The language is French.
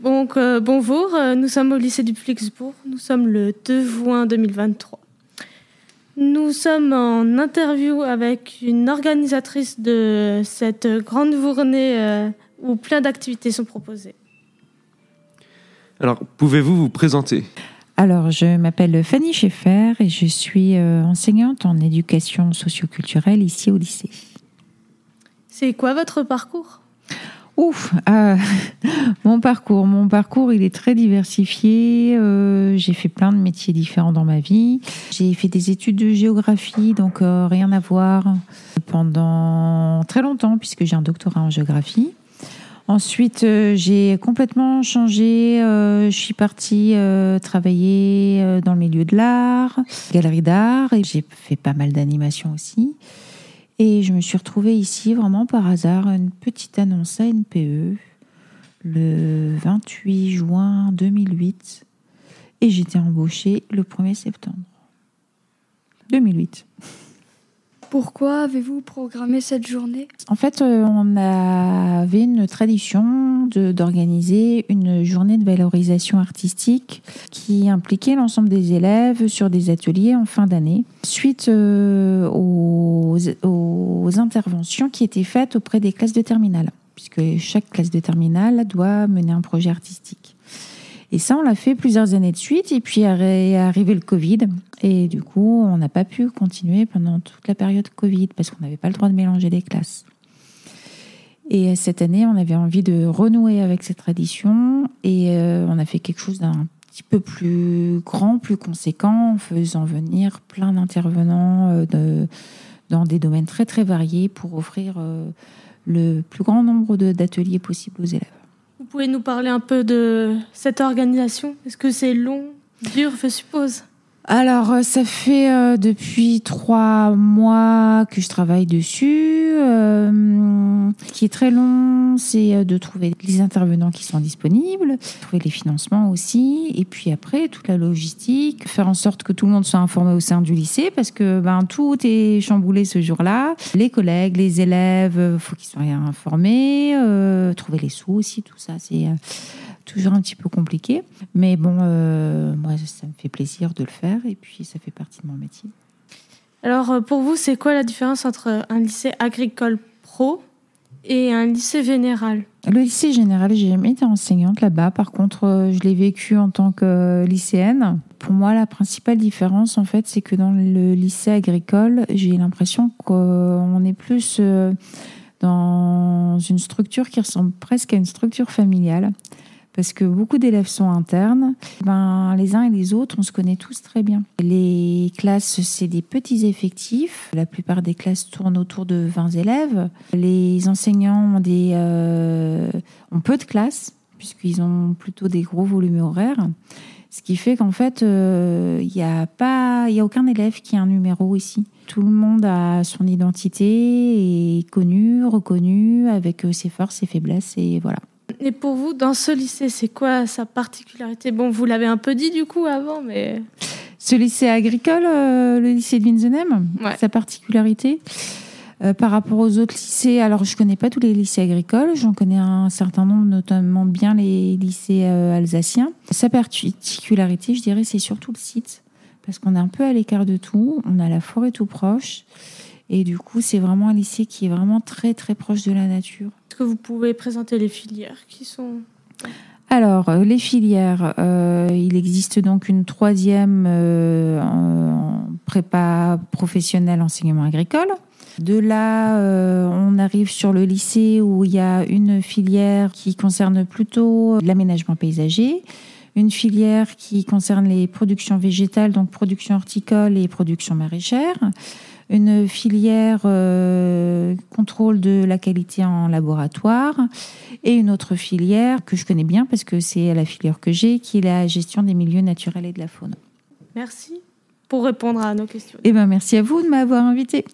Donc, euh, bonjour, euh, nous sommes au lycée du Flixbourg. Nous sommes le 2 juin 2023. Nous sommes en interview avec une organisatrice de cette grande journée euh, où plein d'activités sont proposées. Alors, pouvez-vous vous présenter? Alors, je m'appelle Fanny Schaeffer et je suis euh, enseignante en éducation socioculturelle ici au lycée. C'est quoi votre parcours? Ouf, euh, mon parcours, mon parcours, il est très diversifié. Euh, j'ai fait plein de métiers différents dans ma vie. J'ai fait des études de géographie, donc euh, rien à voir pendant très longtemps puisque j'ai un doctorat en géographie. Ensuite, j'ai complètement changé. je suis partie travailler dans le milieu de l'art, galerie d'art, et j'ai fait pas mal d'animation aussi. Et je me suis retrouvée ici vraiment par hasard, une petite annonce à NPE le 28 juin 2008. Et j'étais embauchée le 1er septembre 2008. Pourquoi avez-vous programmé cette journée? En fait, euh, on avait une tradition d'organiser une journée de valorisation artistique qui impliquait l'ensemble des élèves sur des ateliers en fin d'année, suite euh, aux interventions qui étaient faites auprès des classes de terminale, puisque chaque classe de terminale doit mener un projet artistique. Et ça, on l'a fait plusieurs années de suite. Et puis est arrivé le Covid. Et du coup, on n'a pas pu continuer pendant toute la période Covid parce qu'on n'avait pas le droit de mélanger les classes. Et cette année, on avait envie de renouer avec cette tradition. Et euh, on a fait quelque chose d'un petit peu plus grand, plus conséquent, en faisant venir plein d'intervenants euh, dans des domaines très très variés pour offrir euh, le plus grand nombre d'ateliers possibles aux élèves. Vous pouvez nous parler un peu de cette organisation? Est-ce que c'est long, dur, je suppose? Alors, euh, ça fait euh, depuis trois mois que je travaille dessus. Euh, qui est très long, c'est euh, de trouver les intervenants qui sont disponibles, trouver les financements aussi, et puis après, toute la logistique, faire en sorte que tout le monde soit informé au sein du lycée, parce que ben, tout est chamboulé ce jour-là. Les collègues, les élèves, il faut qu'ils soient informés, euh, trouver les sous aussi, tout ça, c'est... euh, toujours un petit peu compliqué. Mais bon, euh, moi, ça me fait plaisir de le faire et puis ça fait partie de mon métier. Alors, euh, pour vous, c'est quoi la différence entre un lycée agricole pro et un lycée général Le lycée général, j'ai jamais été enseignante là-bas. Par contre, euh, je l'ai vécu en tant que lycéenne. Pour moi, la principale différence, en fait, c'est que dans le lycée agricole, j'ai l'impression qu'on est plus euh, dans une structure qui ressemble presque à une structure familiale. Parce que beaucoup d'élèves sont internes. Ben, les uns et les autres, on se connaît tous très bien. Les classes, c'est des petits effectifs. La plupart des classes tournent autour de 20 élèves. Les enseignants euh, ont peu de classes, puisqu'ils ont plutôt des gros volumes horaires. Ce qui fait qu'en fait, euh, il n'y a, a aucun élève qui a un numéro ici. Tout le monde a son identité est connu, reconnu, avec euh, ses forces, ses faiblesses, et voilà. Et pour vous, dans ce lycée, c'est quoi sa particularité? Bon, vous l'avez un peu dit du coup avant, mais Ce lycée agricole, euh, le lycée de Winsenheim, Ouais. sa particularité. Euh, par rapport aux autres lycées, alors je connais pas tous les lycées agricoles, j'en connais un certain nombre, notamment bien les lycées euh, alsaciens. Sa particularité, je dirais, c'est surtout le site, parce qu'on est un peu à l'écart de tout, on a la forêt tout proche, et du coup, c'est vraiment un lycée qui est vraiment très très proche de la nature. est-ce que vous pouvez présenter les filières qui sont Alors, euh, les filières, euh, il existe donc une troisième euh, en prépa professionnelle enseignement agricole. De là, euh, on arrive sur le lycée où il y a une filière qui concerne plutôt l'aménagement paysager, une filière qui concerne les productions végétales, donc production horticole et production maraîchère, une filière euh, contrôle de la qualité en laboratoire et une autre filière que je connais bien parce que c'est la filière que j'ai, qui est la gestion des milieux naturels et de la faune. Merci pour répondre à nos questions. Eh ben, merci à vous de m'avoir invité.